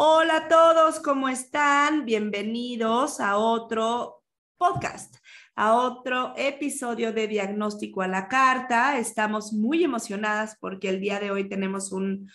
Hola a todos, ¿cómo están? Bienvenidos a otro podcast, a otro episodio de Diagnóstico a la Carta. Estamos muy emocionadas porque el día de hoy tenemos un,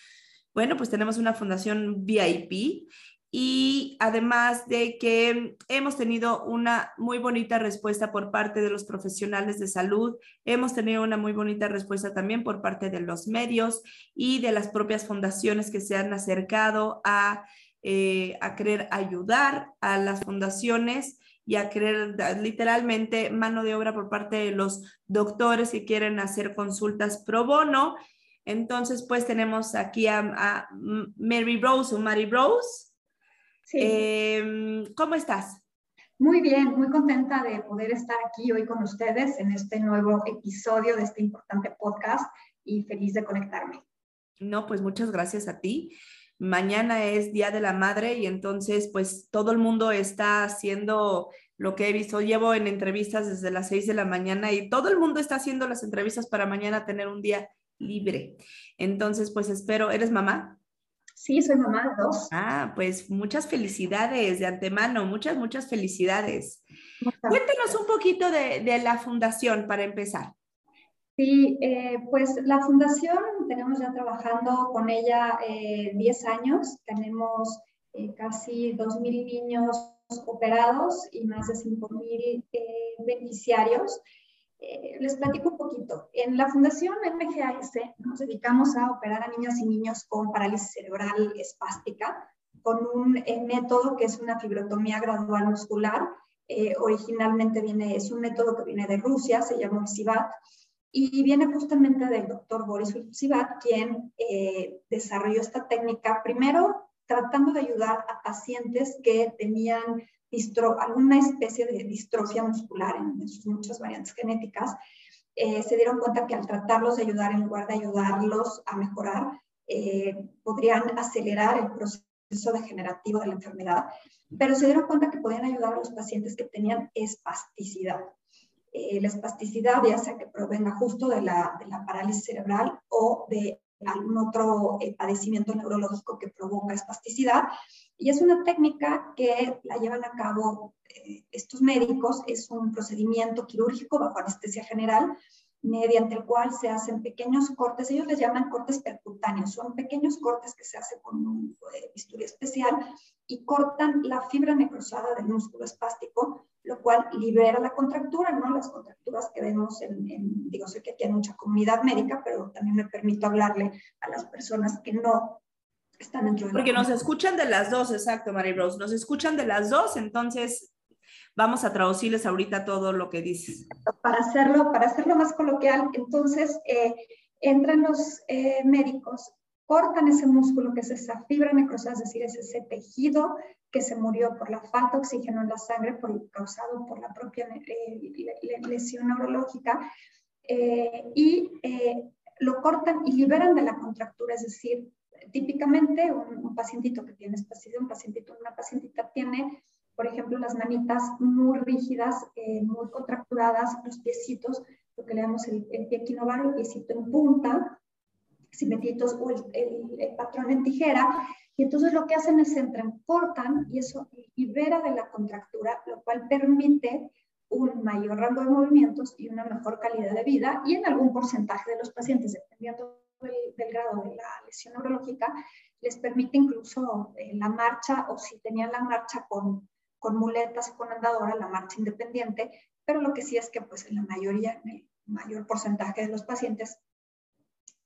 bueno, pues tenemos una fundación VIP y además de que hemos tenido una muy bonita respuesta por parte de los profesionales de salud, hemos tenido una muy bonita respuesta también por parte de los medios y de las propias fundaciones que se han acercado a, eh, a querer ayudar a las fundaciones y a querer literalmente mano de obra por parte de los doctores que quieren hacer consultas pro bono. Entonces, pues tenemos aquí a, a Mary Rose o Mary Rose. Sí. Eh, ¿Cómo estás? Muy bien, muy contenta de poder estar aquí hoy con ustedes en este nuevo episodio de este importante podcast y feliz de conectarme. No, pues muchas gracias a ti. Mañana es Día de la Madre y entonces pues todo el mundo está haciendo lo que he visto. Llevo en entrevistas desde las 6 de la mañana y todo el mundo está haciendo las entrevistas para mañana tener un día libre. Entonces pues espero, ¿eres mamá? Sí, soy mamá de dos. Ah, pues muchas felicidades de antemano, muchas, muchas felicidades. Muchas Cuéntanos un poquito de, de la fundación para empezar. Sí, eh, pues la fundación tenemos ya trabajando con ella eh, 10 años, tenemos eh, casi 2.000 niños operados y más de 5.000 eh, beneficiarios. Eh, les platico un poquito. En la Fundación MGAS nos dedicamos a operar a niñas y niños con parálisis cerebral espástica con un eh, método que es una fibrotomía gradual muscular. Eh, originalmente viene, es un método que viene de Rusia, se llama Ulcivat, y viene justamente del doctor Boris Ulcivat, quien desarrolló esta técnica, primero tratando de ayudar a pacientes que tenían distro, alguna especie de distrofia muscular en, en sus muchas variantes genéticas, eh, se dieron cuenta que al tratarlos de ayudar en lugar de ayudarlos a mejorar, eh, podrían acelerar el proceso degenerativo de la enfermedad, pero se dieron cuenta que podían ayudar a los pacientes que tenían espasticidad. Eh, la espasticidad, ya sea que provenga justo de la, de la parálisis cerebral o de algún otro eh, padecimiento neurológico que provoca espasticidad. Y es una técnica que la llevan a cabo eh, estos médicos, es un procedimiento quirúrgico bajo anestesia general, mediante el cual se hacen pequeños cortes, ellos les llaman cortes percutáneos, son pequeños cortes que se hacen con un eh, bisturí especial y cortan la fibra necrosada del músculo espástico, lo cual libera la contractura, ¿no? Las contracturas que vemos en, en, digo, sé que aquí hay mucha comunidad médica, pero también me permito hablarle a las personas que no están dentro de Porque nos escuchan de las dos, exacto, Mary Rose, nos escuchan de las dos, entonces vamos a traducirles ahorita todo lo que dices. Para hacerlo, para hacerlo más coloquial, entonces eh, entran los eh, médicos, cortan ese músculo que es esa fibra necrosada, es decir, es ese tejido que se murió por la falta de oxígeno en la sangre por, causado por la propia eh, lesión neurológica, eh, y eh, lo cortan y liberan de la contractura, es decir, típicamente un, un pacientito que tiene espasticidad, un pacientito, una pacientita tiene por ejemplo, las manitas muy rígidas, eh, muy contracturadas, los piecitos, lo que le damos el, el pie equinovar, el piecito en punta, simetritos o el, el, el, patrón en tijera, y entonces lo que hacen es entran, cortan y eso libera de la contractura, lo cual permite un mayor rango de movimientos y una mejor calidad de vida, y en algún porcentaje de los pacientes, dependiendo del, del grado de la lesión neurológica, les permite incluso eh, la marcha o si tenían la marcha con con muletas o con andadora, la marcha independiente, pero lo que sí es que pues en la mayoría, el mayor porcentaje de los pacientes,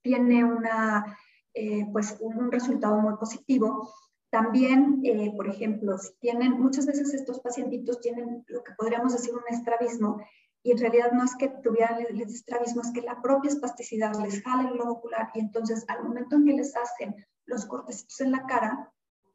tiene una, eh, pues un resultado muy positivo. También, eh, por ejemplo, si tienen, muchas veces estos pacientitos tienen lo que podríamos decir un estrabismo, y en realidad no es que tuvieran el estrabismo, es que la propia espasticidad les jala el globo ocular y entonces al momento en que les hacen los cortecitos en la cara,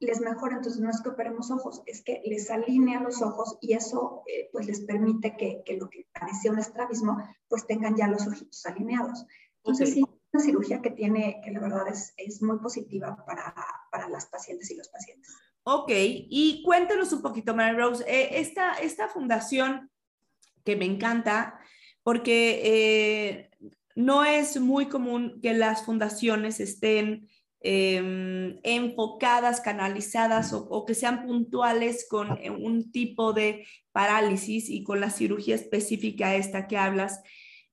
les mejora, entonces no es que operemos ojos, es que les alinea los ojos y eso eh, pues les permite que, que, lo que parecía un estrabismo pues tengan ya los ojitos alineados. Entonces sí, una cirugía que tiene, que la verdad es, es muy positiva para, para las pacientes y los pacientes. Ok, y cuéntenos un poquito, Mary Rose, eh, esta, esta fundación que me encanta, porque eh, no es muy común que las fundaciones estén em, enfocadas, canalizadas o, que sean puntuales con eh, un tipo de parálisis y con la cirugía específica esta que hablas.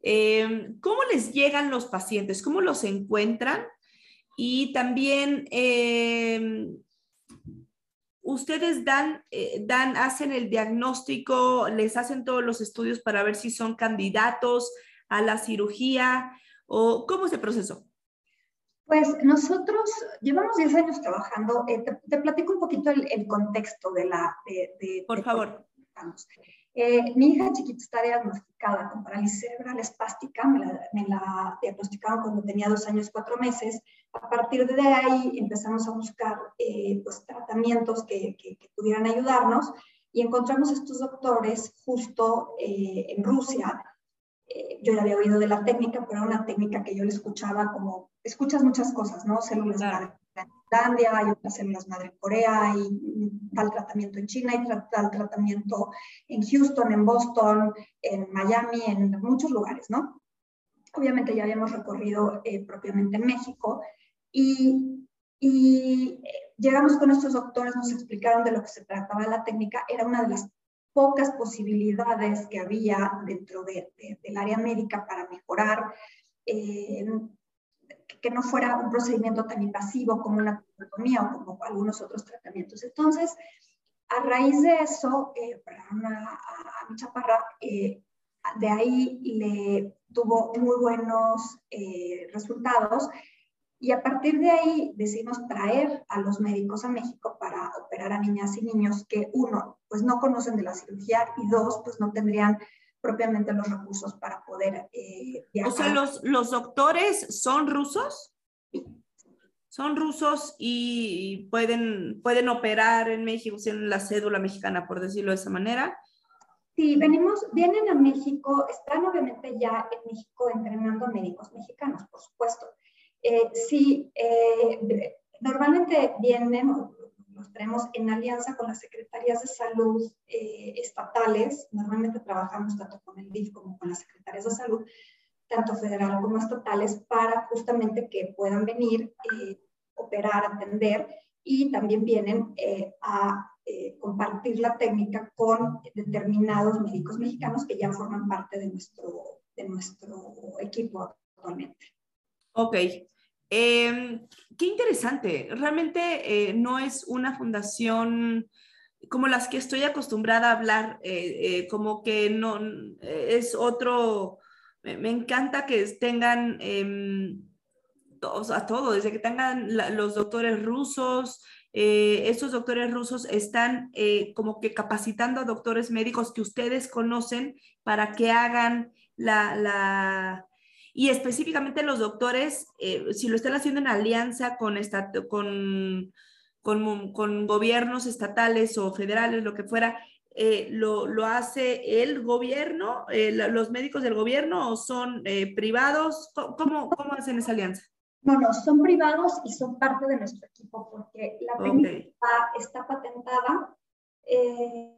Em, ¿Cómo les llegan los pacientes? ¿Cómo los encuentran? Y también em, ustedes dan, eh, dan, hacen el diagnóstico, les hacen todos los estudios para ver si son candidatos a la cirugía o cómo es el proceso. Pues nosotros llevamos 10 años trabajando. Eh, te, platico un poquito el, contexto de la... De, Por favor. Eh, mi hija chiquita está diagnosticada con parálisis cerebral espástica, me la, me la, diagnosticaron cuando tenía dos años, cuatro meses. A partir de ahí empezamos a buscar eh, pues, tratamientos que, que, pudieran ayudarnos y encontramos estos doctores justo eh, en Rusia. Yo ya había oído de la técnica, pero era una técnica que yo le escuchaba como, escuchas muchas cosas, ¿no? Células en Islandia, hay otras células madre en Corea, hay tal tratamiento en China, hay tal tratamiento en Houston, en Boston, en Miami, en muchos lugares, ¿no? Obviamente ya habíamos recorrido eh, propiamente en México y, y eh, llegamos con estos doctores, nos explicaron de lo que se trataba la técnica, era una de las pocas posibilidades que había dentro de, del área médica para mejorar eh, que no fuera un procedimiento tan invasivo como una tubetomía o como algunos otros tratamientos. Entonces, a raíz de eso, eh, para una, mi chaparra, eh, de ahí le tuvo muy buenos eh, resultados y a partir de ahí decidimos traer a los médicos a México para operar a niñas y niños que, uno, pues no conocen de la cirugía y dos, pues no tendrían propiamente los recursos para poder eh, O sea, los, los doctores son rusos. Son rusos y pueden, pueden operar en México, tienen la cédula mexicana, por decirlo de esa manera. Sí, venimos, vienen a México, están obviamente ya en México entrenando médicos mexicanos, por supuesto. Eh, sí, eh, normalmente vienen, nos tenemos en alianza con las secretarías de salud eh, estatales. Normalmente trabajamos tanto con el DIF como con las secretarías de salud, tanto federal como estatales, para justamente que puedan venir, eh, operar, atender y también vienen eh, a compartir la técnica con determinados médicos mexicanos que ya forman parte de nuestro, de nuestro equipo actualmente. Ok, Em, qué interesante. Realmente eh, no es una fundación como las que estoy acostumbrada a hablar, eh, eh, como que no es otro. Me, encanta que tengan em, todos, a todo, desde que tengan los doctores rusos. estos doctores rusos están como que capacitando a doctores médicos que ustedes conocen para que hagan la, la y específicamente los doctores, eh, si lo están haciendo en alianza con, con, con, con, gobiernos estatales o federales, lo que fuera, eh, lo, lo, hace el gobierno, eh, los médicos del gobierno o son privados? ¿Cómo, ¿Cómo hacen esa alianza? No, no, son privados y son parte de nuestro equipo porque la técnica está patentada eh,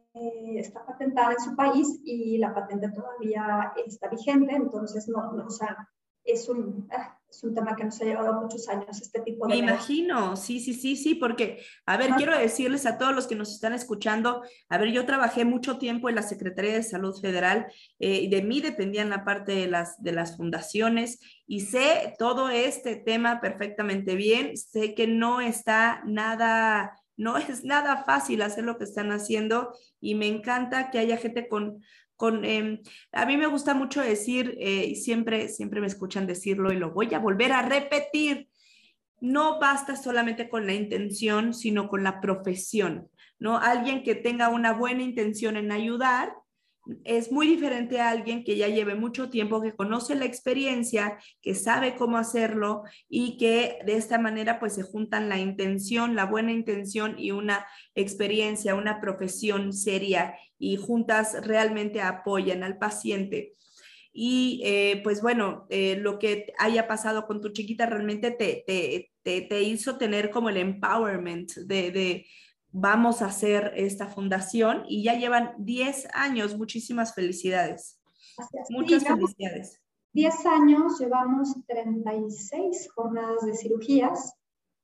está patentada en su país y la patente todavía está vigente, entonces no, no o sea, es un, ah, es un tema que nos ha llevado muchos años, este tipo de... Me imagino, sí, sí, sí, sí, porque, a ver, quiero decirles a todos los que nos están escuchando, a ver, yo trabajé mucho tiempo en la Secretaría de Salud Federal eh, y de mí dependían la parte de las, de las fundaciones y sé todo este tema perfectamente bien, sé que no está nada no es nada fácil hacer lo que están haciendo y me encanta que haya gente con, con em, a mí me gusta mucho decir, eh, y siempre, siempre me escuchan decirlo y lo voy a volver a repetir, no basta solamente con la intención, sino con la profesión, ¿no? Alguien que tenga una buena intención en ayudar, es muy diferente a alguien que ya lleve mucho tiempo, que conoce la experiencia, que sabe cómo hacerlo y que de esta manera pues se juntan la intención, la buena intención y una experiencia, una profesión seria y juntas realmente apoyan al paciente. Y eh, pues bueno, eh, lo que haya pasado con tu chiquita realmente te, te, te, hizo tener como el empowerment de vamos a hacer esta fundación y ya llevan 10 años. Muchísimas felicidades. Muchas felicidades. 10 años, llevamos 36 jornadas de cirugías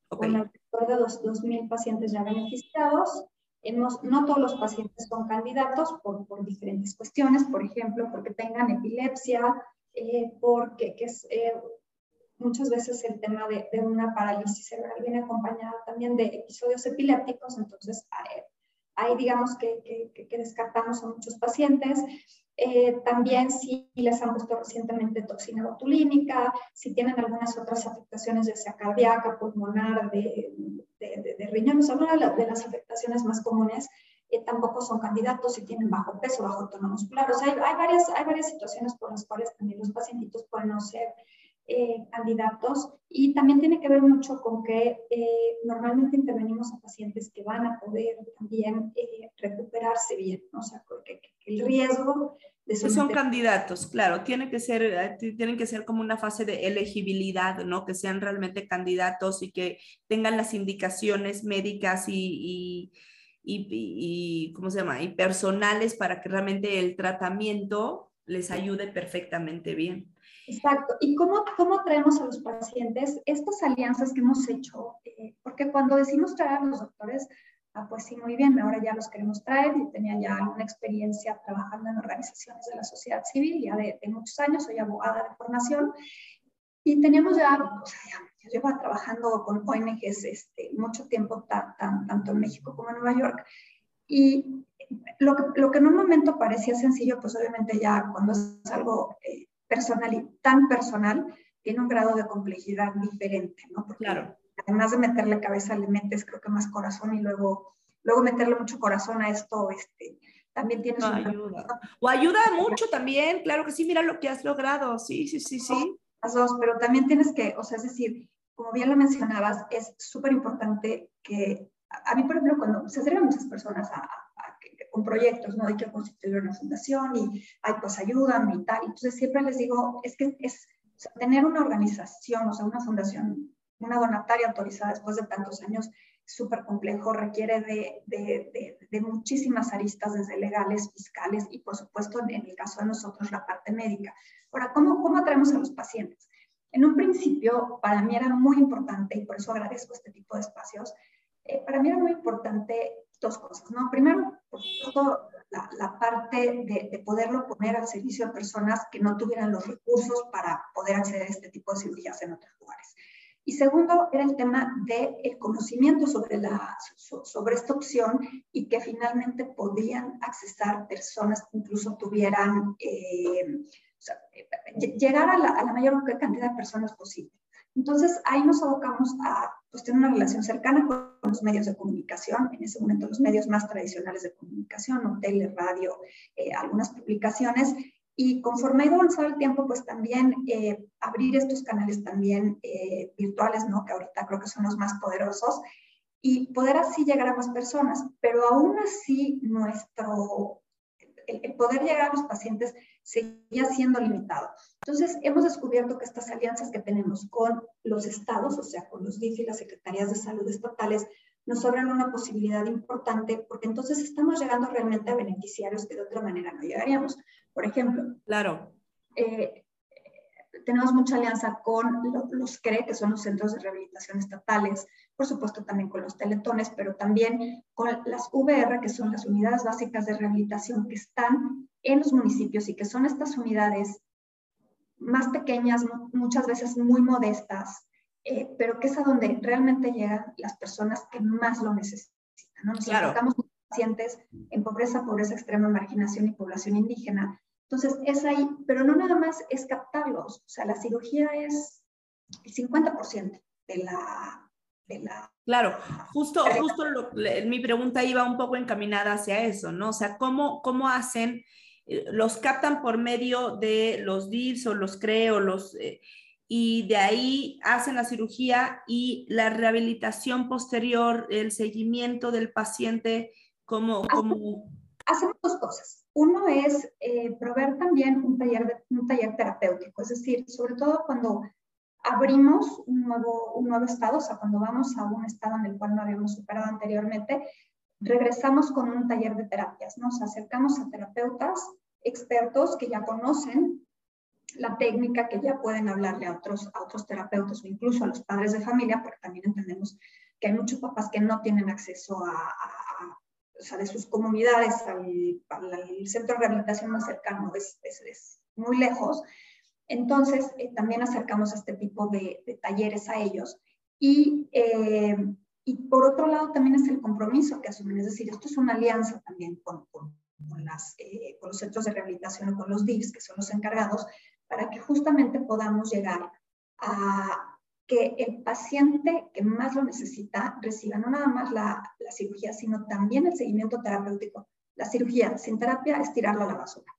con alrededor de los 2.000 pacientes ya beneficiados. Hemos, no todos los pacientes son candidatos por, por diferentes cuestiones, por ejemplo, porque tengan epilepsia, eh, porque que es, eh, muchas veces el tema de, una parálisis cerebral viene acompañada también de episodios epilépticos, entonces ahí digamos que, que, descartamos a muchos pacientes. Eh, también si les han puesto recientemente toxina botulínica, si tienen algunas otras afectaciones, ya sea cardíaca, pulmonar, de, de, de, riñones, alguna de, las afectaciones más comunes, eh, tampoco son candidatos si tienen bajo peso, bajo tono muscular. O sea, hay, hay, varias, hay varias situaciones por las cuales también los pacientitos pueden no ser eh, candidatos y también tiene que ver mucho con que eh, normalmente intervenimos a pacientes que van a poder también eh, recuperarse bien, o sea, que, el riesgo de son candidatos, claro, tiene que ser, tienen que ser como una fase de elegibilidad, ¿no? Que sean realmente candidatos y que tengan las indicaciones médicas y, y, y ¿cómo se llama? Y personales para que realmente el tratamiento les ayude perfectamente bien. Exacto. ¿Y cómo, cómo traemos a los pacientes estas alianzas que hemos hecho? Eh, porque cuando decimos traer a los doctores, ah, pues sí, muy bien, ahora ya los queremos traer. Yo tenía ya una experiencia trabajando en organizaciones de la sociedad civil, ya de, muchos años, soy abogada de formación. Y teníamos ya, o sea, ya, yo llevo trabajando con ONGs este, mucho tiempo, tanto en México como en Nueva York. Y lo que, lo que en un momento parecía sencillo, pues obviamente ya cuando es algo eh, personal y tan personal, tiene un grado de complejidad diferente, ¿no? Porque claro. además de meterle cabeza, le metes creo que más corazón y luego, luego meterle mucho corazón a esto, este, también tienes no, ayuda. O ayuda mucho también, claro que sí, mira lo que has logrado, sí, sí, sí, sí. Las dos, pero también tienes que, o sea, es decir, como bien lo mencionabas, es súper importante que, a mí, por ejemplo, cuando se acercan muchas personas a, con proyectos, ¿no? Hay que constituir una fundación y, ay, pues ayúdame y tal. Entonces siempre les digo, es que es tener una organización, o sea, una fundación, una donataria autorizada después de tantos años, súper complejo, requiere de, de, de, muchísimas aristas, desde legales, fiscales y por supuesto en, el caso de nosotros la parte médica. Ahora, ¿cómo, ¿cómo atraemos a los pacientes? En un principio, para mí era muy importante, y por eso agradezco este tipo de espacios, eh, para mí era muy importante dos cosas, ¿no? Primero, por supuesto, la, parte de, de, poderlo poner al servicio de personas que no tuvieran los recursos para poder acceder a este tipo de cirugías en otros lugares. Y segundo, era el tema del el conocimiento sobre, la, sobre esta opción y que finalmente podían accesar personas que incluso tuvieran, eh, o sea, llegar a la, a la mayor cantidad de personas posible. Entonces, ahí nos abocamos a pues, tener una relación cercana con los medios de comunicación, en ese momento los medios más tradicionales de comunicación, tele, radio, eh, algunas publicaciones, y conforme ha ido avanzando el tiempo, pues también eh, abrir estos canales también eh, virtuales, ¿no? que ahorita creo que son los más poderosos, y poder así llegar a más personas, pero aún así nuestro, el poder llegar a los pacientes seguía siendo limitado. Entonces, hemos descubierto que estas alianzas que tenemos con los estados, o sea, con los DIF y las secretarías de salud estatales, nos abren una posibilidad importante porque entonces estamos llegando realmente a beneficiarios que de otra manera no llegaríamos. Por ejemplo, claro. Eh, tenemos mucha alianza con los CRE, que son los centros de rehabilitación estatales, por supuesto también con los teletones, pero también con las VR, que son las unidades básicas de rehabilitación que están en los municipios y que son estas unidades más pequeñas, muchas veces muy modestas, eh, pero que es a donde realmente llegan las personas que más lo necesitan. ¿no? Nos claro. enfocamos pacientes en pobreza, pobreza extrema, marginación y población indígena. Entonces, es ahí, pero no nada más es captarlos, o sea, la cirugía es el 50% de la, de la... Claro, justo, justo mi pregunta iba un poco encaminada hacia eso, ¿no? O sea, ¿cómo, cómo hacen eh, los captan por medio de los DIVs o los CRE o los... Eh, y de ahí hacen la cirugía y la rehabilitación posterior, el seguimiento del paciente como... como... Hacemos dos cosas. Uno es eh, proveer también un taller, un taller terapéutico, es decir, sobre todo cuando abrimos un nuevo, un nuevo estado, o sea, cuando vamos a un estado en el cual no habíamos superado anteriormente, regresamos con un taller de terapias, Nos acercamos a terapeutas expertos que ya conocen la técnica, que ya pueden hablarle a otros, a otros terapeutas o incluso a los padres de familia, porque también entendemos que hay muchos papás que no tienen acceso a, o sea, de sus comunidades al, centro de rehabilitación más cercano, es, es, muy lejos. Entonces, eh, también acercamos este tipo de, talleres a ellos. Y, eh, y, por otro lado, también es el compromiso que asumen, es decir, esto es una alianza también con, con, las, eh, con los centros de rehabilitación o con los DIFs, que son los encargados, para que justamente podamos llegar a que el paciente que más lo necesita reciba no nada más la, la, cirugía, sino también el seguimiento terapéutico. La cirugía sin terapia es tirarla a la basura.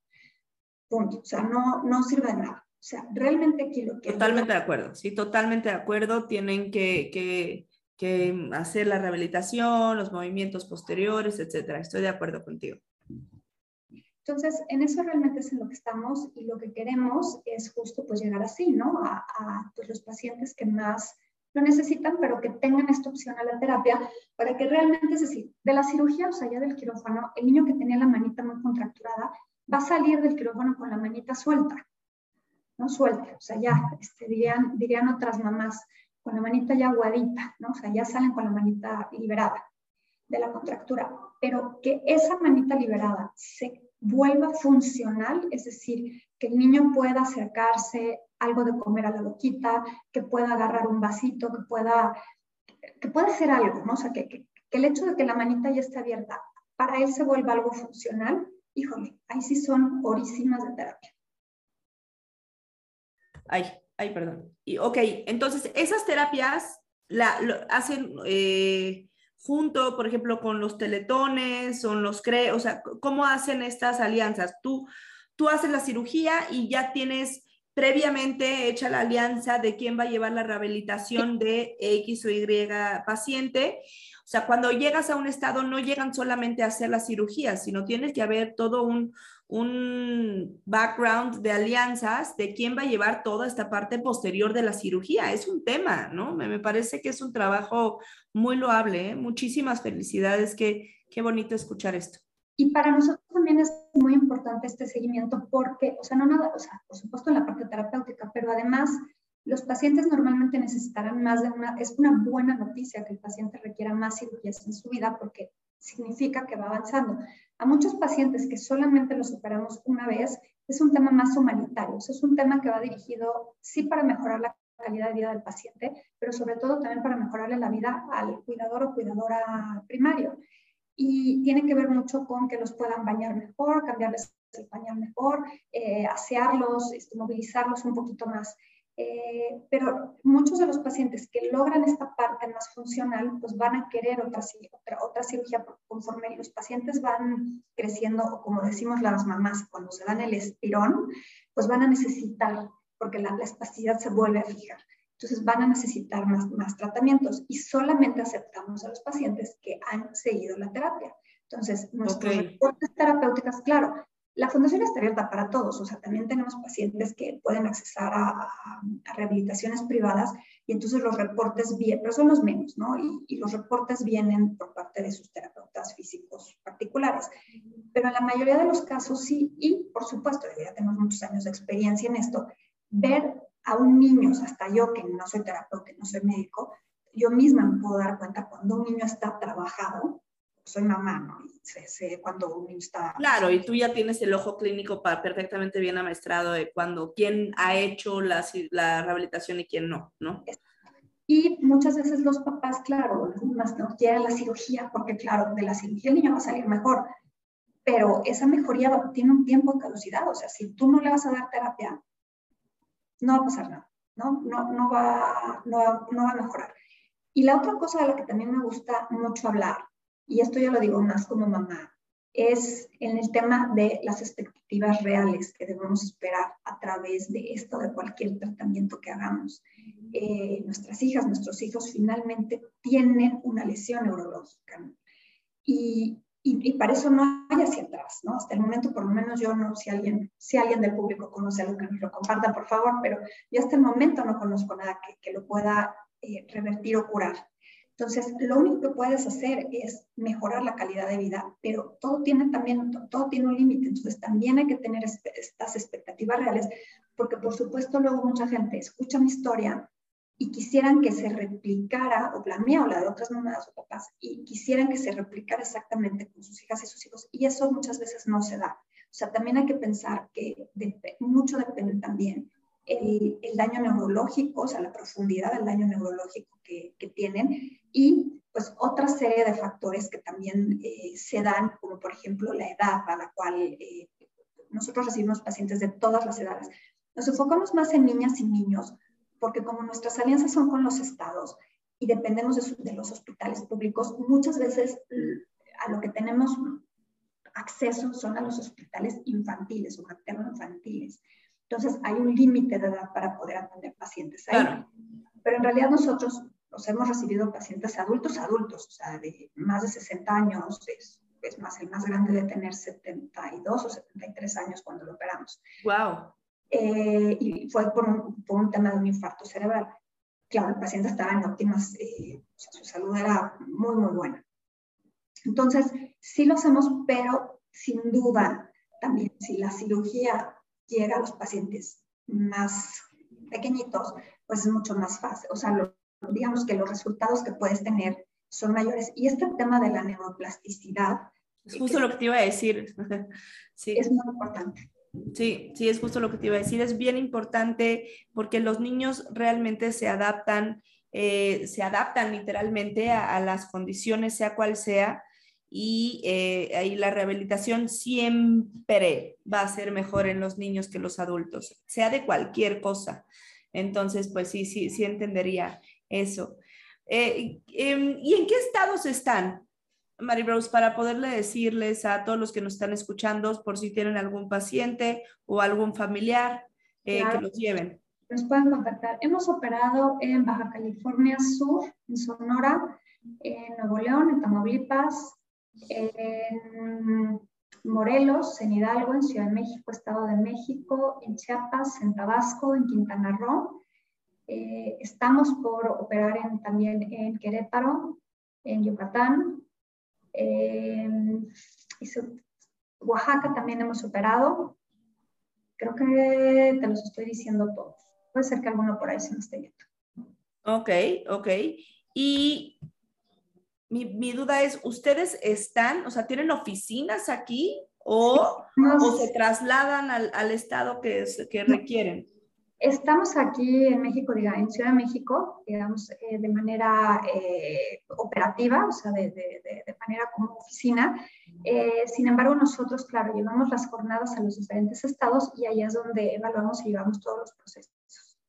Punto. O sea, no, no sirve de nada. O sea, realmente aquí lo que... Totalmente de acuerdo, sí, totalmente de acuerdo. Tienen que, que, que hacer la rehabilitación, los movimientos posteriores, etcétera. Estoy de acuerdo contigo. Entonces, en eso realmente es en lo que estamos y lo que queremos es justo pues llegar así, ¿no? A, pues, los pacientes que más lo necesitan, pero que tengan esta opción a la terapia para que realmente, es decir, de la cirugía, o sea, ya del quirófano, el niño que tenía la manita muy contracturada va a salir del quirófano con la manita suelta, ¿no? Suelta, o sea, ya, este, dirían, dirían otras mamás, con la manita ya aguadita, ¿no? O sea, ya salen con la manita liberada de la contractura, pero que esa manita liberada se vuelva funcional, es decir, que el niño pueda acercarse algo de comer a la boquita, que pueda agarrar un vasito, que pueda, que pueda hacer algo, ¿no? O sea, que, que, el hecho de que la manita ya esté abierta, para él se vuelva algo funcional, híjole, ahí sí son horísimas de terapia. Ay, ay, perdón. Y, ok, entonces esas terapias la, lo, hacen... Eh, junto, por ejemplo, con los teletones, son los CRE, o sea, ¿cómo hacen estas alianzas? Tú, tú haces la cirugía y ya tienes previamente hecha la alianza de quién va a llevar la rehabilitación de X o Y paciente. O sea, cuando llegas a un estado no llegan solamente a hacer la cirugía, sino tienes que haber todo un, un background de alianzas de quién va a llevar toda esta parte posterior de la cirugía. Es un tema, ¿no? Me, parece que es un trabajo muy loable. ¿eh? Muchísimas felicidades. Qué, qué bonito escuchar esto. Y para nosotros también es muy importante este seguimiento porque, o sea, no nada, o sea, por supuesto en la parte terapéutica, pero además los pacientes normalmente necesitarán más de una, es una buena noticia que el paciente requiera más cirugías en su vida porque significa que va avanzando. A muchos pacientes que solamente los operamos una vez, es un tema más humanitario, es un tema que va dirigido sí para mejorar la calidad de vida del paciente, pero sobre todo también para mejorarle la vida al cuidador o cuidadora primario. Y tiene que ver mucho con que los puedan bañar mejor, cambiarles el pañal mejor, eh, asearlos, este, movilizarlos un poquito más. Eh, pero muchos de los pacientes que logran esta parte más funcional, pues van a querer otra, otra, otra cirugía conforme los pacientes van creciendo, o como decimos las mamás, cuando se dan el estirón, pues van a necesitar, porque la, la espasticidad se vuelve a fijar. Entonces van a necesitar más, más tratamientos y solamente aceptamos a los pacientes que han seguido la terapia. Entonces, nuestros reportes terapéuticas, claro, la fundación está abierta para todos, o sea, también tenemos pacientes que pueden accesar a, rehabilitaciones privadas y entonces los reportes vienen, pero son los menos, ¿no? Y, los reportes vienen por parte de sus terapeutas físicos particulares. Pero en la mayoría de los casos sí, y por supuesto, ya tenemos muchos años de experiencia en esto, ver a un niño, hasta yo que no soy terapeuta, no soy médico, yo misma me puedo dar cuenta cuando un niño está trabajado, soy mamá, ¿no? Y sé, cuando un niño está... Claro, y tú ya tienes el ojo clínico para perfectamente bien amaestrado de cuando quién ha hecho la, la rehabilitación y quién no, ¿no? Y muchas veces los papás, claro, más no quieren la cirugía porque, claro, de la cirugía el niño va a salir mejor, pero esa mejoría tiene un tiempo de caducidad, o sea, si tú no le vas a dar terapia, no va a pasar nada, ¿no? No, no, va, no, no va a mejorar. Y la otra cosa de la que también me gusta mucho hablar y esto ya lo digo más como mamá, es en el tema de las expectativas reales que debemos esperar a través de esto, de cualquier tratamiento que hagamos. Eh, nuestras hijas, nuestros hijos finalmente tienen una lesión neurológica y, y, para eso no hay hacia atrás, ¿no? Hasta el momento, por lo menos yo no, si alguien, si alguien del público conoce algo que me lo comparta, por favor, pero yo hasta el momento no conozco nada que, que lo pueda eh, revertir o curar. Entonces, lo único que puedes hacer es mejorar la calidad de vida, pero todo tiene también, todo tiene un límite. Entonces, también hay que tener estas expectativas reales, porque por supuesto luego mucha gente escucha mi historia y quisieran que se replicara, o la mía o la de otras mamás o papás, y quisieran que se replicara exactamente con sus hijas y sus hijos, y eso muchas veces no se da. O sea, también hay que pensar que mucho depende también el, el, daño neurológico, o sea, la profundidad del daño neurológico que, que tienen, y pues otra serie de factores que también eh, se dan, como por ejemplo la edad a la cual eh, nosotros recibimos pacientes de todas las edades. Nos enfocamos más en niñas y niños porque como nuestras alianzas son con los estados y dependemos de, los hospitales públicos, muchas veces a lo que tenemos acceso son a los hospitales infantiles o materno-infantiles. Entonces hay un límite de edad para poder atender pacientes ahí. Pero en realidad nosotros los hemos recibido pacientes adultos, adultos, o sea, de más de 60 años, es, es más, el más grande de tener 72 o 73 años cuando lo operamos. ¡Wow! Eh, y fue por un, por un, tema de un infarto cerebral. Claro, el paciente estaba en óptimas, eh, o sea, su salud era muy, muy buena. Entonces, sí lo hacemos, pero sin duda, también si la cirugía llega a los pacientes más pequeñitos, pues es mucho más fácil. O sea, lo, digamos que los resultados que puedes tener son mayores. Y este tema de la neuroplasticidad. Es justo lo que te iba a decir. Sí. Es muy importante. Sí, sí, es justo lo que te iba a decir. Es bien importante porque los niños realmente se adaptan, eh, se adaptan literalmente a, las condiciones, sea cual sea, y eh, ahí la rehabilitación siempre va a ser mejor en los niños que los adultos, sea de cualquier cosa. Entonces, pues sí, sí, sí entendería eso. Eh, em, ¿Y en qué estados están? Mary Rose, para poderle decirles a todos los que nos están escuchando por si tienen algún paciente o algún familiar eh, que los lleven. Nos pueden contactar. Hemos operado en Baja California Sur, en Sonora, en Nuevo León, en Tamaulipas, en Morelos, en Hidalgo, en Ciudad de México, Estado de México, en Chiapas, en Tabasco, en Quintana Roo. Eh, estamos por operar en, también en Querétaro, en Yucatán, Oaxaca también hemos operado. Creo que te los estoy diciendo todos. Puede ser que alguno por ahí se me esté viendo. Ok, ok. Y mi, mi, duda es, ¿ustedes están, o sea, tienen oficinas aquí o, o se trasladan al, al estado que, es, que requieren? Estamos aquí en México, digamos, en Ciudad de México, digamos, eh, de manera eh, operativa, o sea, de, de, de, manera como oficina. Eh, sin embargo, nosotros, claro, llevamos las jornadas a los diferentes estados y ahí es donde evaluamos y llevamos todos los procesos.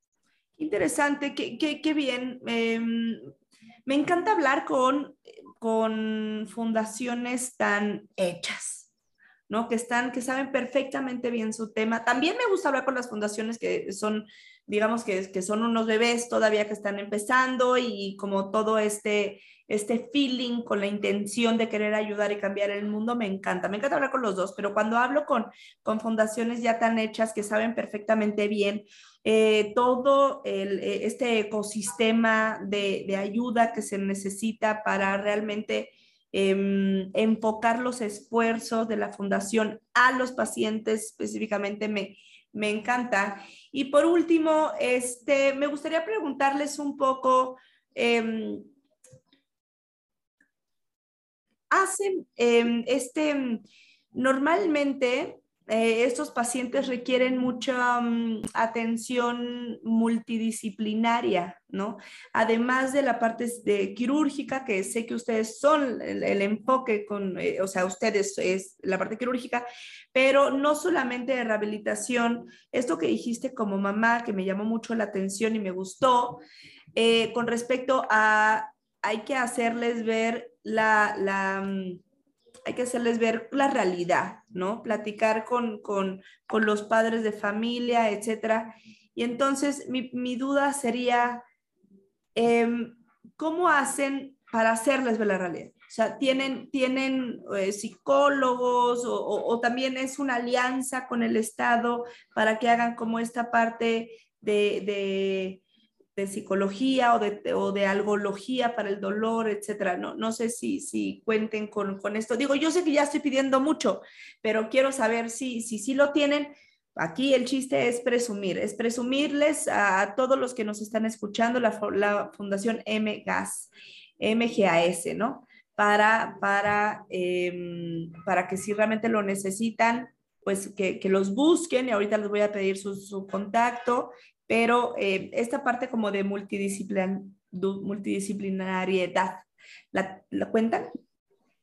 Interesante, qué, qué, qué bien. Me encanta hablar con, con fundaciones tan hechas ¿no? Que están, que saben perfectamente bien su tema. También me gusta hablar con las fundaciones que son, digamos, que, que son unos bebés todavía que están empezando y como todo este, este feeling con la intención de querer ayudar y cambiar el mundo, me encanta. Me encanta hablar con los dos, pero cuando hablo con, con fundaciones ya tan hechas que saben perfectamente bien eh, todo eh, este ecosistema de, de ayuda que se necesita para realmente Em, enfocar los esfuerzos de la fundación a los pacientes específicamente me, me encanta. Y por último, este, me gustaría preguntarles un poco, em, hacen em, este, normalmente eh, estos pacientes requieren mucha mm, atención multidisciplinaria, ¿no? Además de la parte de quirúrgica, que sé que ustedes son el, enfoque con, eh, o sea, ustedes es la parte quirúrgica, pero no solamente de rehabilitación, esto que dijiste como mamá, que me llamó mucho la atención y me gustó, eh, con respecto a, hay que hacerles ver la, la mm, hay que hacerles ver la realidad, ¿no? Platicar con, con, con los padres de familia, etcétera. Y entonces mi, mi duda sería, em, ¿cómo hacen para hacerles ver la realidad? O sea, ¿tienen, tienen eh, psicólogos o, también es una alianza con el Estado para que hagan como esta parte de, de psicología o de, o de algología para el dolor, etcétera? No, no sé si, si cuenten con, con esto. Digo, yo sé que ya estoy pidiendo mucho, pero quiero saber si si, si lo tienen Aquí el chiste es presumir, es presumirles a, todos los que nos están escuchando la, la Fundación MGAS, MGAS, ¿no? Para, para, em, para que si realmente lo necesitan, pues que, que, los busquen y ahorita les voy a pedir su, su contacto, pero eh, esta parte como de multidisciplin, multidisciplinariedad, ¿la, ¿la cuentan?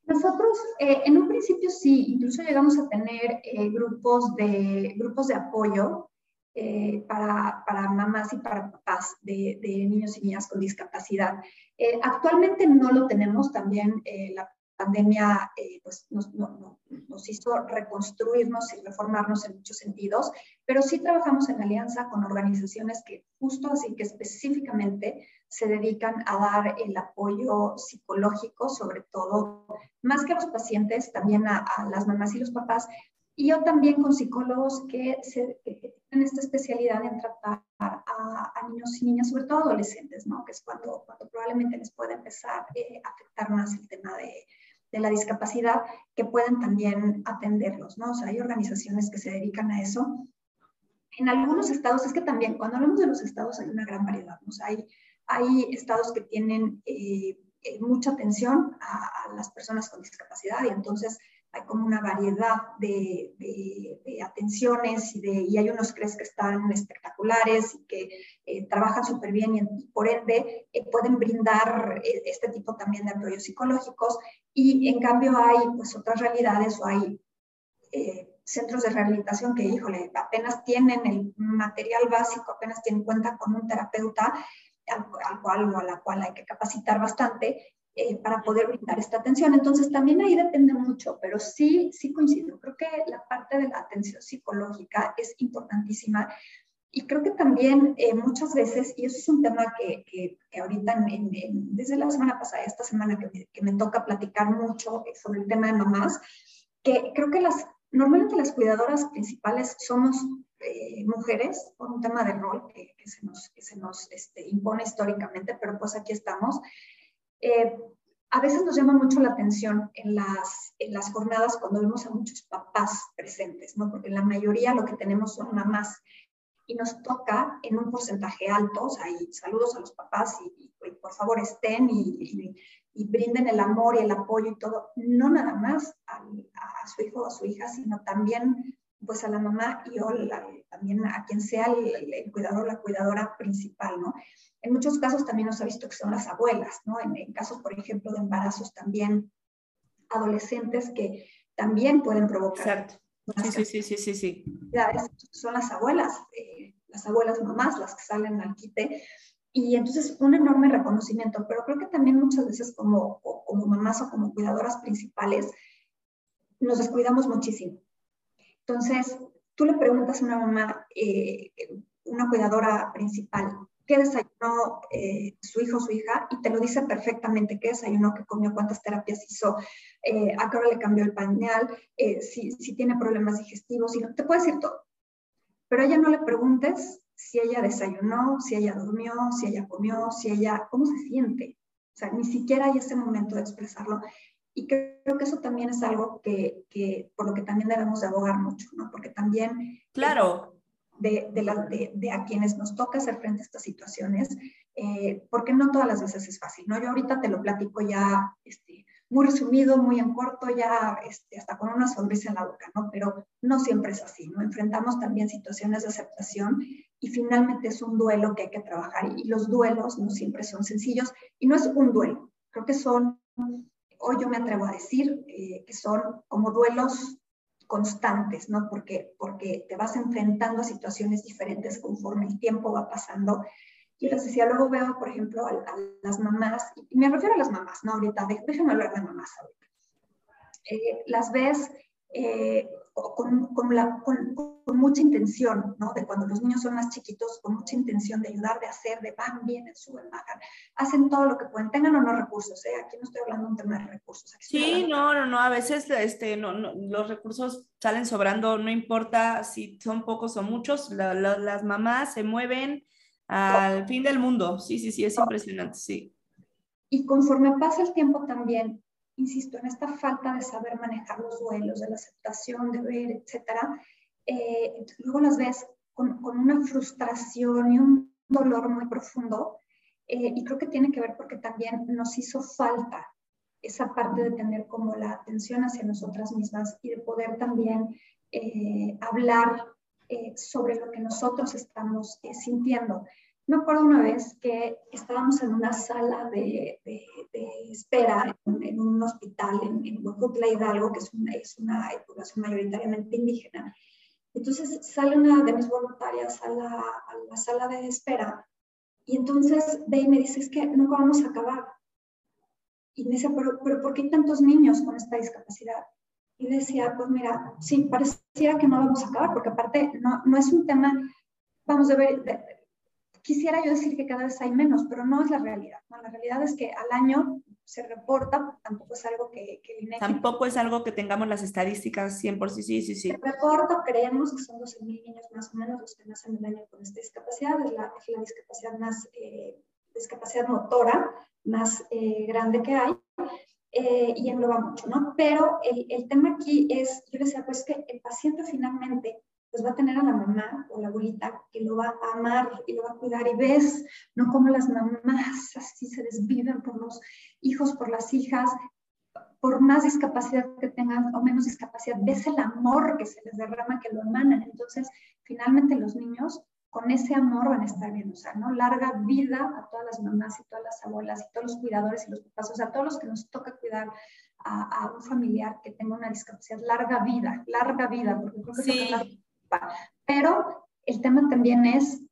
Nosotros eh, en un principio sí, incluso llegamos a tener eh, grupos, de, grupos de apoyo eh, para, para, mamás y para papás de, niños y niñas con discapacidad. actualmente no lo tenemos, también la pandemia eh, pues nos, no, nos, hizo reconstruirnos y reformarnos en muchos sentidos, pero sí trabajamos en alianza con organizaciones que justo así que específicamente se dedican a dar el apoyo psicológico, sobre todo, más que a los pacientes, también a, a las mamás y los papás, y yo también con psicólogos que, se, que tienen esta especialidad en tratar a, a, niños y niñas, sobre todo adolescentes, ¿no? que es cuando, cuando probablemente les puede empezar eh, a afectar más el tema de, de la discapacidad que pueden también atenderlos, ¿no? O sea, hay organizaciones que se dedican a eso. En algunos estados, es que también, cuando hablamos de los estados hay una gran variedad, ¿no? O sea, hay, hay estados que tienen eh, eh mucha atención a, las personas con discapacidad y entonces hay como una variedad de, de, de atenciones y, de, y hay unos crees que están espectaculares y que eh, trabajan súper bien y, y, por ende eh, pueden brindar eh, este tipo también de apoyos psicológicos. Y en cambio hay pues otras realidades o hay eh, centros de rehabilitación que, híjole, apenas tienen el material básico, apenas tienen cuenta con un terapeuta al, al cual o a la cual hay que capacitar bastante eh, para poder brindar esta atención. Entonces, también ahí depende mucho, pero sí, sí coincido. Creo que la parte de la atención psicológica es importantísima. Y creo que también eh, muchas veces, y eso es un tema que, que, que ahorita, en, en, desde la semana pasada, esta semana que me, que me toca platicar mucho sobre el tema de mamás, que creo que las, normalmente las cuidadoras principales somos eh, mujeres por un tema de rol que, que se nos, que se nos este, impone históricamente, pero pues aquí estamos. Eh, a veces nos llama mucho la atención en las, en las jornadas cuando vemos a muchos papás presentes, ¿no? porque la mayoría lo que tenemos son mamás y nos toca en un porcentaje alto, o sea, saludos a los papás y, y por favor estén y, y, y, brinden el amor y el apoyo y todo, no nada más a, a su hijo o a su hija, sino también pues a la mamá y o la, también a quien sea el, el, cuidador la cuidadora principal, ¿no? En muchos casos también nos ha visto que son las abuelas, ¿no? En, en casos, por ejemplo, de embarazos también adolescentes que también pueden provocar. Exacto. Sí, sí, sí, sí, sí, Son las abuelas, eh, las abuelas mamás las que salen al quite. Y entonces un enorme reconocimiento, pero creo que también muchas veces como, como mamás o como cuidadoras principales nos descuidamos muchísimo. Entonces, tú le preguntas a una mamá, eh, una cuidadora principal, qué desayunó eh, su hijo o su hija y te lo dice perfectamente, qué desayunó, qué comió, cuántas terapias hizo, eh, a qué hora le cambió el pañal, eh, si, si, tiene problemas digestivos, si no, te puede decir todo. Pero a ella no le preguntes si ella desayunó, si ella durmió, si ella comió, si ella, cómo se siente. O sea, ni siquiera hay ese momento de expresarlo. Y creo que eso también es algo que, que por lo que también debemos de abogar mucho, ¿no? Porque también... Claro. De, de, la, de, de, a quienes nos toca hacer frente a estas situaciones, eh, porque no todas las veces es fácil, ¿no? Yo ahorita te lo platico ya este, muy resumido, muy en corto, ya este, hasta con una sonrisa en la boca, ¿no? Pero no siempre es así, ¿no? Enfrentamos también situaciones de aceptación y finalmente es un duelo que hay que trabajar y los duelos no siempre son sencillos y no es un duelo, creo que son hoy yo me atrevo a decir eh, que son como duelos constantes, ¿no? Porque, porque te vas enfrentando a situaciones diferentes conforme el tiempo va pasando. Y les decía, luego veo, por ejemplo, a, a las mamás, y me refiero a las mamás, ¿no? Ahorita, déjenme hablar de mamás ahorita. eh, las ves eh, con, con, la, con, mucha intención, ¿no? De cuando los niños son más chiquitos, con mucha intención de ayudar, de hacer, de van, vienen, suben, bajan, hacen todo lo que pueden, tengan o no recursos, ¿eh? Aquí no estoy hablando de un tema de recursos. sí, no, no, no, a veces este, no, no, los recursos salen sobrando, no importa si son pocos o muchos, las mamás se mueven al fin del mundo, sí, sí, sí, es impresionante, sí. Y conforme pasa el tiempo también, insisto, en esta falta de saber manejar los duelos, de la aceptación, de ver, etcétera, eh, luego las ves con, una frustración y un dolor muy profundo. Eh, y creo que tiene que ver porque también nos hizo falta esa parte de tener como la atención hacia nosotras mismas y de poder también eh, hablar sobre lo que nosotros estamos sintiendo. Me acuerdo una vez que estábamos en una sala de, de, espera en, un hospital en, en Hidalgo, que es una, es una población mayoritariamente indígena. Entonces sale una de mis voluntarias a la, a la sala de espera y entonces ve y me dice, es que nunca vamos a acabar. Y me dice, pero, pero ¿por qué hay tantos niños con esta discapacidad? Y decía, pues mira, sí, parecía que no vamos a acabar, porque aparte no, no es un tema, vamos a ver, quisiera yo decir que cada vez hay menos, pero no es la realidad. La realidad es que al año se reporta, tampoco es algo que, que Tampoco es algo que tengamos las estadísticas 100%, sí, sí, sí. Se reporta, creemos que son 12.000 niños más o menos los que nacen el año con esta discapacidad, es la, es la discapacidad más, eh, discapacidad motora más eh, grande que hay. Eh, y engloba mucho, ¿no? Pero el, el tema aquí es, yo decía, pues que el paciente finalmente pues va a tener a la mamá o la abuelita que lo va a amar y lo va a cuidar. Y ves, no como las mamás así se desviven por los hijos, por las hijas, por más discapacidad que tengan o menos discapacidad, ves el amor que se les derrama, que lo emanan. Entonces, finalmente los niños con ese amor van a estar bien, o sea, ¿no? Larga vida a todas las mamás y todas las abuelas y todos los cuidadores y los papás, o sea, a todos los que nos toca cuidar a, a un familiar que tenga una discapacidad, larga vida, larga vida, porque creo que sí. Pero el tema también es,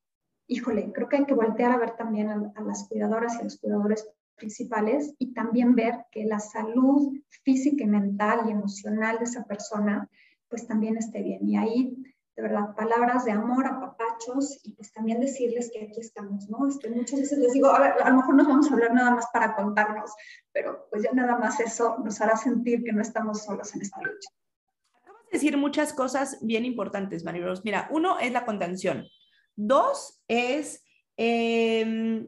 híjole, creo que hay que voltear a ver también a, las cuidadoras y a los cuidadores principales y también ver que la salud física y mental y emocional de esa persona pues también esté bien. Y ahí, de verdad, palabras de amor, a papachos y pues también decirles que aquí estamos, ¿no? Este, muchas veces les digo, a, ver, a lo mejor nos vamos a hablar nada más para contarnos, pero pues ya nada más eso nos hará sentir que no estamos solos en esta lucha decir muchas cosas bien importantes, Maribros. Mira, uno es la contención. Dos es em,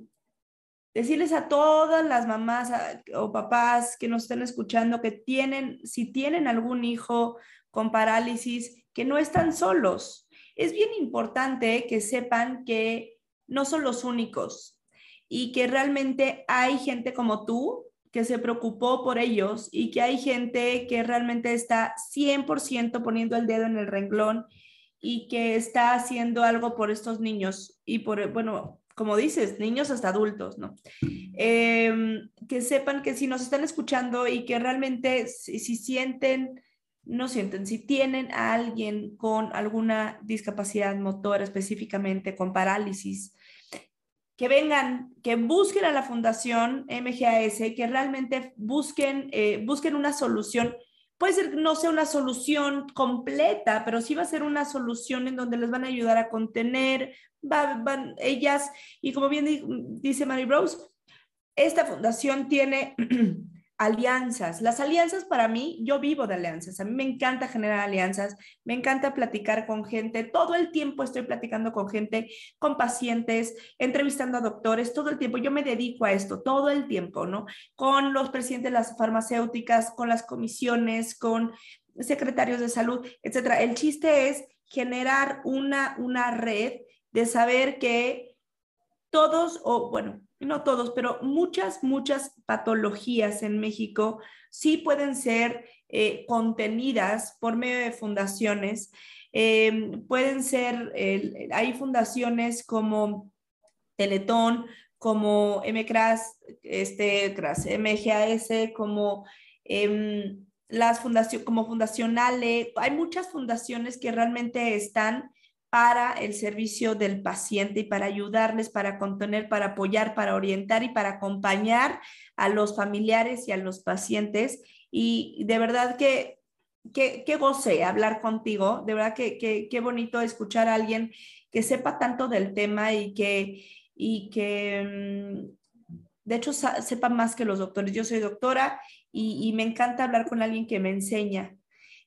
decirles a todas las mamás o papás que nos estén escuchando que tienen, si tienen algún hijo con parálisis, que no están solos. Es bien importante que sepan que no son los únicos y que realmente hay gente como tú que se preocupó por ellos y que hay gente que realmente está 100% poniendo el dedo en el renglón y que está haciendo algo por estos niños y por, bueno, como dices, niños hasta adultos, ¿no? Em, que sepan que si nos están escuchando y que realmente si, si sienten, no sienten, si tienen a alguien con alguna discapacidad motora específicamente, con parálisis, que vengan, que busquen a la Fundación MGAS, que realmente busquen, eh, busquen una solución. Puede ser que no sea una solución completa, pero sí va a ser una solución en donde les van a ayudar a contener, van ellas, y como bien dice Mary Rose, esta fundación tiene alianzas. Las alianzas para mí, yo vivo de alianzas. A mí me encanta generar alianzas, me encanta platicar con gente. Todo el tiempo estoy platicando con gente, con pacientes, entrevistando a doctores, todo el tiempo. Yo me dedico a esto, todo el tiempo, ¿no? Con los presidentes de las farmacéuticas, con las comisiones, con secretarios de salud, etcétera. El chiste es generar una, una red de saber que todos, o bueno, no todos, pero muchas, muchas patologías en México sí pueden ser eh, contenidas por medio de fundaciones. Em, pueden ser, hay fundaciones como Teletón, como MCRAS, este, MGAS, como em, las fundaciones, como Fundacionales, hay muchas fundaciones que realmente están para el servicio del paciente y para ayudarles, para contener, para apoyar, para orientar y para acompañar a los familiares y a los pacientes. Y de verdad que, que, que goce hablar contigo, de verdad que, que, qué bonito escuchar a alguien que sepa tanto del tema y que, y que mm, de hecho sepa más que los doctores. Yo soy doctora y me encanta hablar con alguien que me enseña,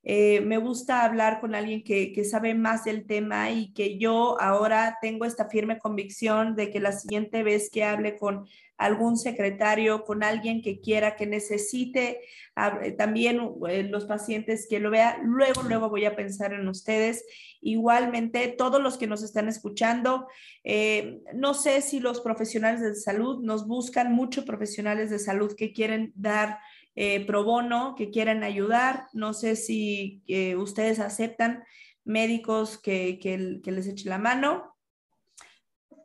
eh, me gusta hablar con alguien que, que, sabe más del tema y que yo ahora tengo esta firme convicción de que la siguiente vez que hable con algún secretario, con alguien que quiera, que necesite, también eh, los pacientes que lo vea, luego, luego voy a pensar en ustedes. Igualmente, todos los que nos están escuchando, eh, no sé si los profesionales de salud nos buscan, muchos profesionales de salud que quieren dar eh, pro bono que quieran ayudar. No sé si eh, ustedes aceptan médicos que, que, les eche la mano.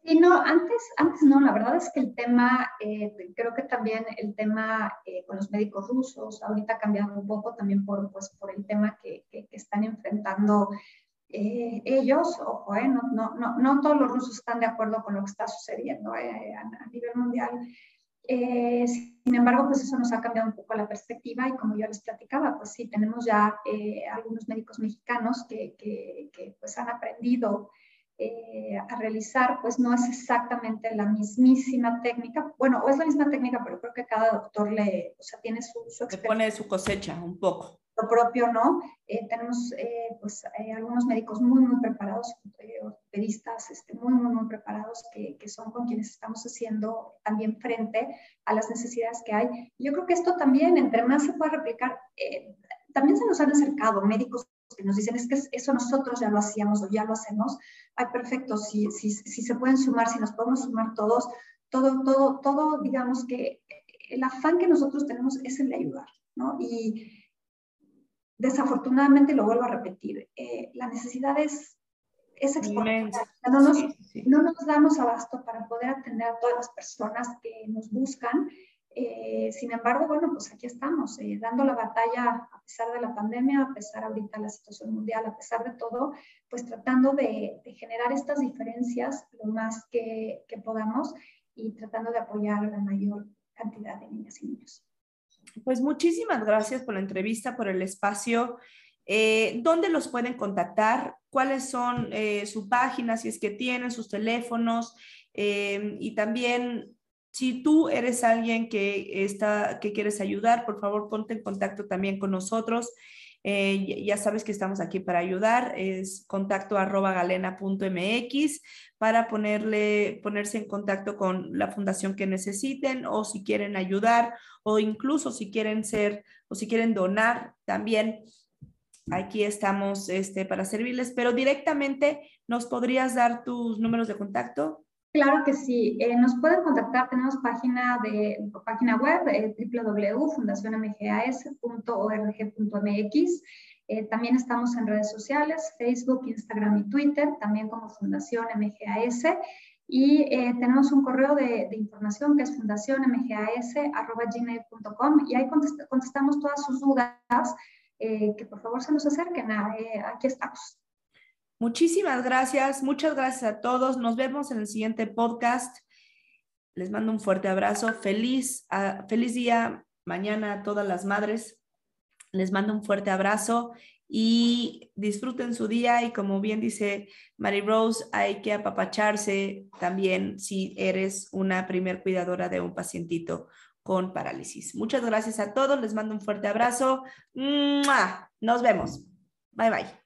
Sí, no, antes, antes no, la verdad es que el tema, eh, creo que también el tema con los médicos rusos, ahorita ha cambiado un poco también por, pues, por el tema que, que, están enfrentando ellos, ojo, no, no, no, no, todos los rusos están de acuerdo con lo que está sucediendo a, a, nivel mundial. Eh, sin embargo, pues eso nos ha cambiado un poco la perspectiva y como yo les platicaba, pues sí, tenemos ya eh, algunos médicos mexicanos que, que, pues han aprendido eh, a realizar, pues no es exactamente la mismísima técnica, bueno, o es la misma técnica, pero creo que cada doctor le, o sea, tiene su, su Le pone su cosecha un poco lo propio no. Eh, tenemos eh, pues, eh, algunos médicos muy, muy preparados, ortopedistas este, muy, muy, muy preparados que, que, son con quienes estamos haciendo también frente a las necesidades que hay. Yo creo que esto también, entre más se puede replicar, también se nos han acercado médicos que nos dicen, es que eso nosotros ya lo hacíamos o ya lo hacemos. Ay, perfecto, si, si, si se pueden sumar, si nos podemos sumar todos, todo, todo, todo, digamos que el afán que nosotros tenemos es el de ayudar, ¿no? Y, desafortunadamente, lo vuelvo a repetir, eh, la necesidad es, es exponencial. No nos, no nos damos abasto para poder atender a todas las personas que nos buscan. Eh, sin embargo, bueno, pues aquí estamos, eh, dando la batalla a pesar de la pandemia, a pesar ahorita de la situación mundial, a pesar de todo, pues tratando de, de generar estas diferencias lo más que, que podamos y tratando de apoyar a la mayor cantidad de niñas y niños. Pues muchísimas gracias por la entrevista, por el espacio. Eh, ¿Dónde los pueden contactar? ¿Cuáles son eh, su página, si es que tienen sus teléfonos? Eh, y también, si tú eres alguien que, está, que quieres ayudar, por favor, ponte en contacto también con nosotros. Eh, ya sabes que estamos aquí para ayudar, es contacto arroba galena.mx para ponerle, ponerse en contacto con la fundación que necesiten o si quieren ayudar o incluso si quieren ser o si quieren donar también. Aquí estamos este, para servirles, pero directamente nos podrías dar tus números de contacto. Claro que sí. Eh, nos pueden contactar, tenemos página, de, página web eh, www.fundacionmgas.org.mx. Eh, también estamos en redes sociales, Facebook, Instagram y Twitter, también como Fundación MGAS. Y eh, tenemos un correo de, de información que es fundacionmgas.gmail.com y ahí contestamos todas sus dudas, que por favor se nos acerquen. aquí estamos. Muchísimas gracias, muchas gracias a todos. Nos vemos en el siguiente podcast. Les mando un fuerte abrazo. Feliz, uh, feliz día mañana a todas las madres. Les mando un fuerte abrazo y disfruten su día y como bien dice Mary Rose, hay que apapacharse también si eres una primer cuidadora de un pacientito con parálisis. Muchas gracias a todos, les mando un fuerte abrazo. Nos vemos. Bye bye.